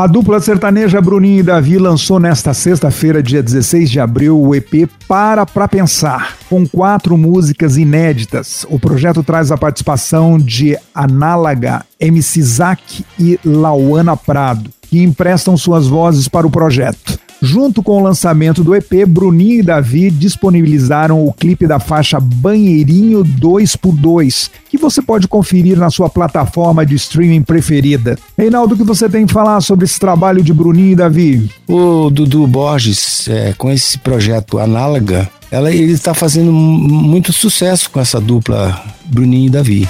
A dupla sertaneja Bruninho e Davi lançou nesta sexta-feira, dia 16 de abril, o EP Para Pra Pensar, com quatro músicas inéditas. O projeto traz a participação de Análaga, MC Zack e Lauana Prado, que emprestam suas vozes para o projeto. Junto com o lançamento do EP, Bruninho e Davi disponibilizaram o clipe da faixa Banheirinho 2x2, que você pode conferir na sua plataforma de streaming preferida. Reinaldo, o que você tem que falar sobre esse trabalho de Bruninho e Davi? O Dudu Borges, é, com esse projeto Análoga, ela, ele está fazendo muito sucesso com essa dupla Bruninho e Davi.